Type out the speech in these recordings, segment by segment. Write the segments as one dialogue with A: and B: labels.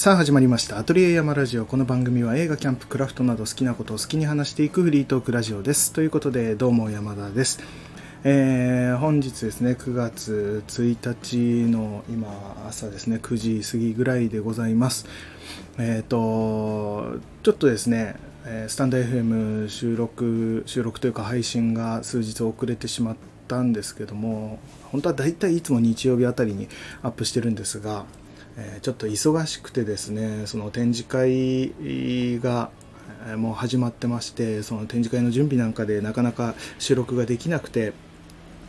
A: さあ始まりました。アトリエ山ラジオ。この番組は映画、キャンプ、クラフトなど好きなことを好きに話していくフリートークラジオです。ということで、どうも山田です。えー、本日ですね、9月1日の今朝ですね、9時過ぎぐらいでございます。えっ、ー、と、ちょっとですね、スタンド FM 収録、収録というか配信が数日遅れてしまったんですけども、本当はだいたいいつも日曜日あたりにアップしてるんですが、えちょっと忙しくてですねその展示会がもう始まってましてその展示会の準備なんかでなかなか収録ができなくて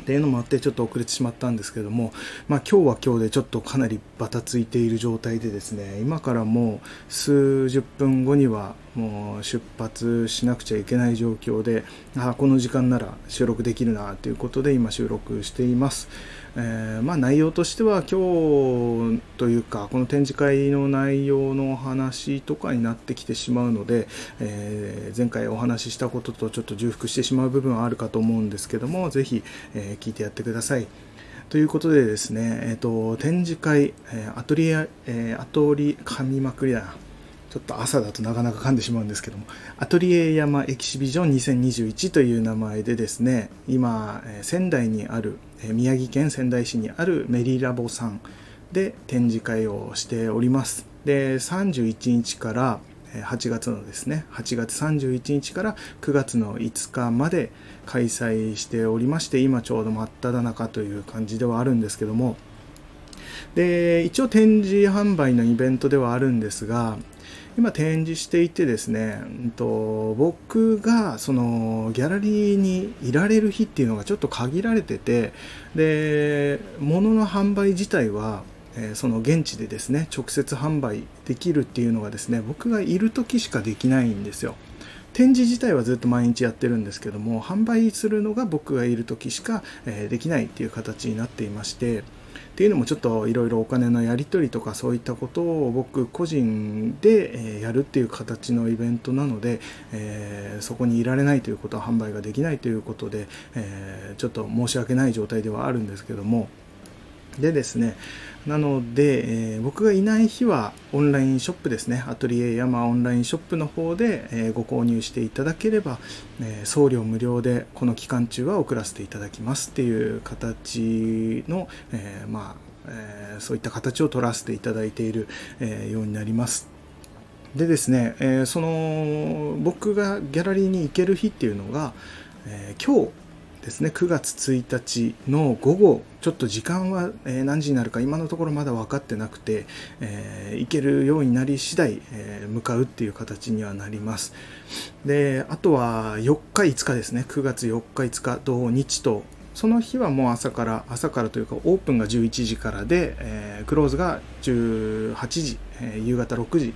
A: っていうのもあってちょっと遅れてしまったんですけども、まあ、今日は今日でちょっとかなりバタついている状態でですね今からもう数十分後にはもう出発しなくちゃいけない状況であこの時間なら収録できるなということで今収録しています。えー、まあ、内容としては今日というかこの展示会の内容のお話とかになってきてしまうので、えー、前回お話ししたこととちょっと重複してしまう部分はあるかと思うんですけどもぜひ、えー、聞いてやってください。ということでですね、えーと、展示会、えアトリエ、えアトリ噛みまくりだな。ちょっと朝だとなかなか噛んでしまうんですけども、アトリエ山エキシビジョン2021という名前でですね、今、仙台にある、宮城県仙台市にあるメリラボさんで展示会をしております。で、31日から8月のですね、8月31日から9月の5日まで開催しておりまして、今ちょうど真っ只中という感じではあるんですけども、で、一応展示販売のイベントではあるんですが、今展示していてですね、うんと、僕がそのギャラリーにいられる日っていうのがちょっと限られててで物の販売自体は、え、その現地でですね直接販売できるっていうのがですね僕がいる時しかできないんですよ。展示自体はずっと毎日やってるんですけども販売するのが僕がいる時しか、え、できないっていう形になっていましてっていうのもちょっといろいろお金のやり取りとかそういったことを僕個人でやるっていう形のイベントなので、え、そこにいられないということは販売ができないということで、え、ちょっと申し訳ない状態ではあるんですけどもでですねなので、えー、僕がいない日はオンラインショップですね、アトリエ山オンラインショップの方で、えー、ご購入していただければ、えー、送料無料でこの期間中は送らせていただきますっていう形の、えまあえそういった形を取らせていただいている、えようになります。でですね、えその僕がギャラリーに行ける日っていうのが、え今日ですね。9月1日の午後ちょっと時間は、何時になるか今のところまだ分かってなくて、えー、行けるようになり次第、えー、向かうっていう形にはなります。であとは4日5日ですね。9月4日5日土日とその日はもう朝から朝からというかオープンが11時からで、えー、クローズが18時、え夕方6時、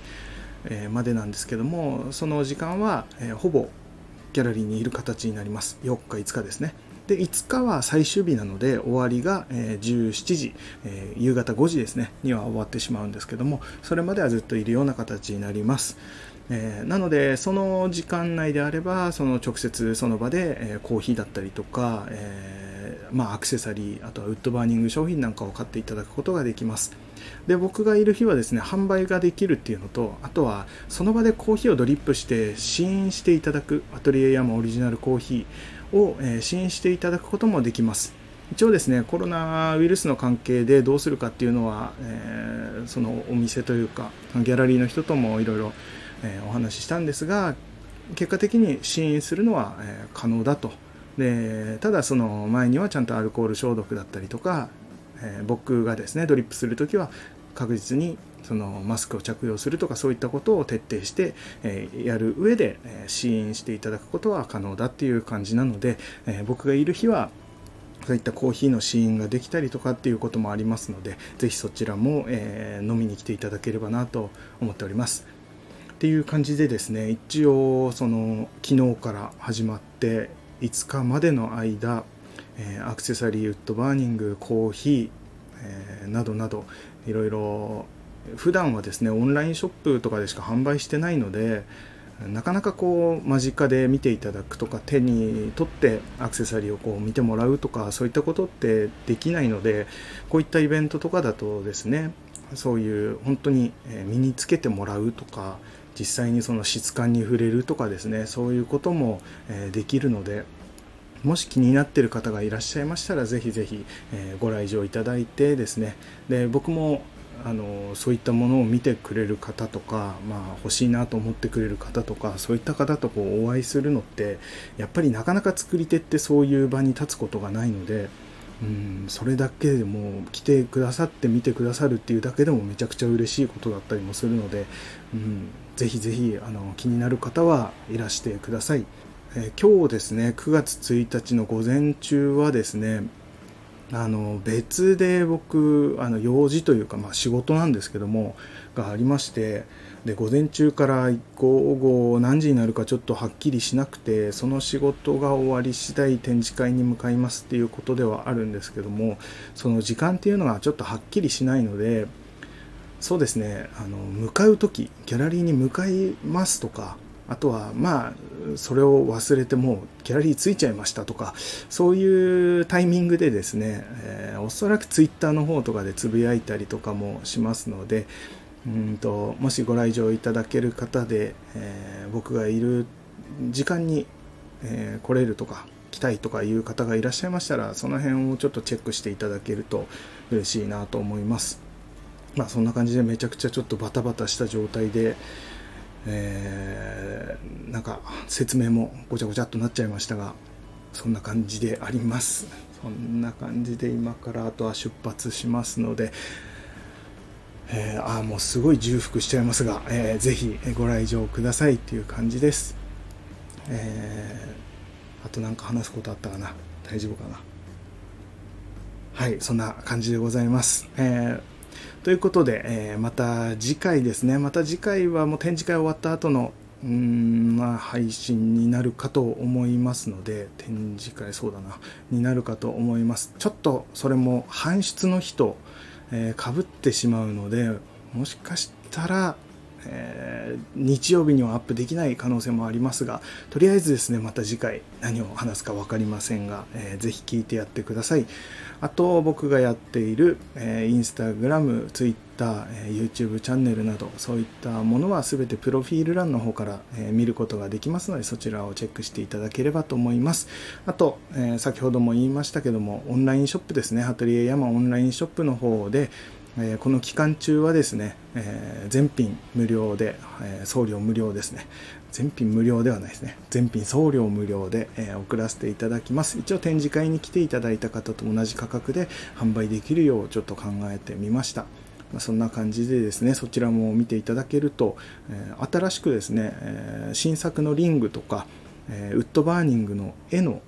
A: えまでなんですけどもその時間は、えほぼギャラリーにいる形になります。4日5日ですね。で5日は最終日なので終わりが、え17時、え夕方5時ですね。には終わってしまうんですけどもそれまではずっといるような形になります。えー、なのでその時間内であればその直接その場で、え、コーヒーだったりとか、え、まあ、アクセサリーあとはウッドバーニング商品なんかを買っていただくことができます。で僕がいる日はですね販売ができるっていうのとあとはその場でコーヒーをドリップして試飲していただくアトリエヤマオリジナルコーヒーを、えー、試飲していただくこともできます。一応ですねコロナウイルスの関係でどうするかっていうのは、えー、そのお店というかギャラリーの人ともいろいろお話ししたんですが結果的に試飲するのは、え可能だと。でただその前にはちゃんとアルコール消毒だったりとかえー、僕がですねドリップする時は確実にそのマスクを着用するとかそういったことを徹底して、えー、やる上で、えー、支援していただくことは可能だっていう感じなので、えー、僕がいる日はそういったコーヒーの試飲ができたりとかっていうこともありますので是非そちらも、え飲みに来ていただければなと思っております。っていう感じでですね一応その昨日から始まって5日までの間えアクセサリーウッドバーニングコーヒー、えなどなどいろいろ普段はですねオンラインショップとかでしか販売してないのでなかなかこう間近で見ていただくとか手に取ってアクセサリーをこう見てもらうとかそういったことってできないのでこういったイベントとかだとですねそういう本当に身につけてもらうとか実際にその質感に触れるとかですねそういうこともできるのでもし気になっている方がいらっしゃいましたらぜひぜひご来場いただいてですねで僕もあのそういったものを見てくれる方とか、まあ、欲しいなと思ってくれる方とかそういった方とこうお会いするのってやっぱりなかなか作り手ってそういう場に立つことがないので。うんそれだけでも来てくださって見てくださるっていうだけでもめちゃくちゃ嬉しいことだったりもするので、うん、ぜひぜひあの気になる方はいらしてください、えー、今日ですね9月1日の午前中はですねあの別で僕あの用事というか、まあ、仕事なんですけどもがありましてで午前中から午後何時になるかちょっとはっきりしなくてその仕事が終わり次第展示会に向かいますっていうことではあるんですけどもその時間っていうのがちょっとはっきりしないのでそうですねあの向かう時ギャラリーに向かいますとかあとはまあそれを忘れてもうギャラリーついちゃいましたとかそういうタイミングでですね、えー、おそらくツイッターの方とかでつぶやいたりとかもしますのでうんともしご来場いただける方で、えー、僕がいる時間に、えー、来れるとか来たいとかいう方がいらっしゃいましたらその辺をちょっとチェックしていただけると嬉しいなと思います。まあそんな感じでめちゃくちゃちょっとバタバタした状態でえー、なんか説明もごちゃごちゃっとなっちゃいましたがそんな感じであります。そんな感じで今からあとは出発しますので、えー、ああもうすごい重複しちゃいますが、えー、ぜひご来場くださいっていう感じです、えー、あと何か話すことあったかな？大丈夫かな？はいそんな感じでございます、えーということで、えー、また次回ですね、また次回はもう展示会終わった後のうん、まあ、配信になるかと思いますので、展示会、そうだな、になるかと思います。ちょっとそれも搬出の日と、えー、被ってしまうので、もしかしたら、えー、日曜日にはアップできない可能性もありますが、とりあえずですね、また次回何を話すか分かりませんが、えー、ぜひ聞いてやってください。あと、僕がやっている、えー、インスタグラム、ツイッター、えー、YouTube チャンネルなど、そういったものは全てプロフィール欄の方から、えー、見ることができますので、そちらをチェックしていただければと思います。あと、えー、先ほども言いましたけども、オンラインショップですね、ハトリエヤマオンラインショップの方で、えこの期間中はですね、え全品無料で、え送料無料ですね。全品無料ではないですね。全品送料無料で、え送らせていただきます。一応展示会に来ていただいた方と同じ価格で販売できるようちょっと考えてみました。まそんな感じでですね、そちらも見ていただけると、え新しくですね、え新作のリングとか、えウッドバーニングの絵の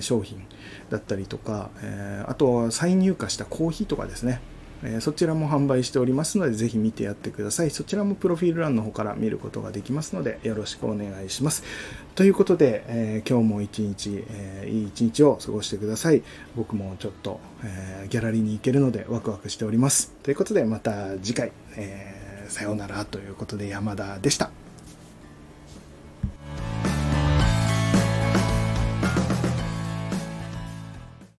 A: 商品だったりとか、えあとは再入荷したコーヒーとかですね、えそちらも販売しておりますので、ぜひ見てやってください。そちらもプロフィール欄の方から見ることができますので、よろしくお願いします。ということで、えー、今日も一日、えー、いい一日を過ごしてください。僕もちょっと、えー、ギャラリーに行けるのでワクワクしております。ということで、また次回、えさようならということで山田でした。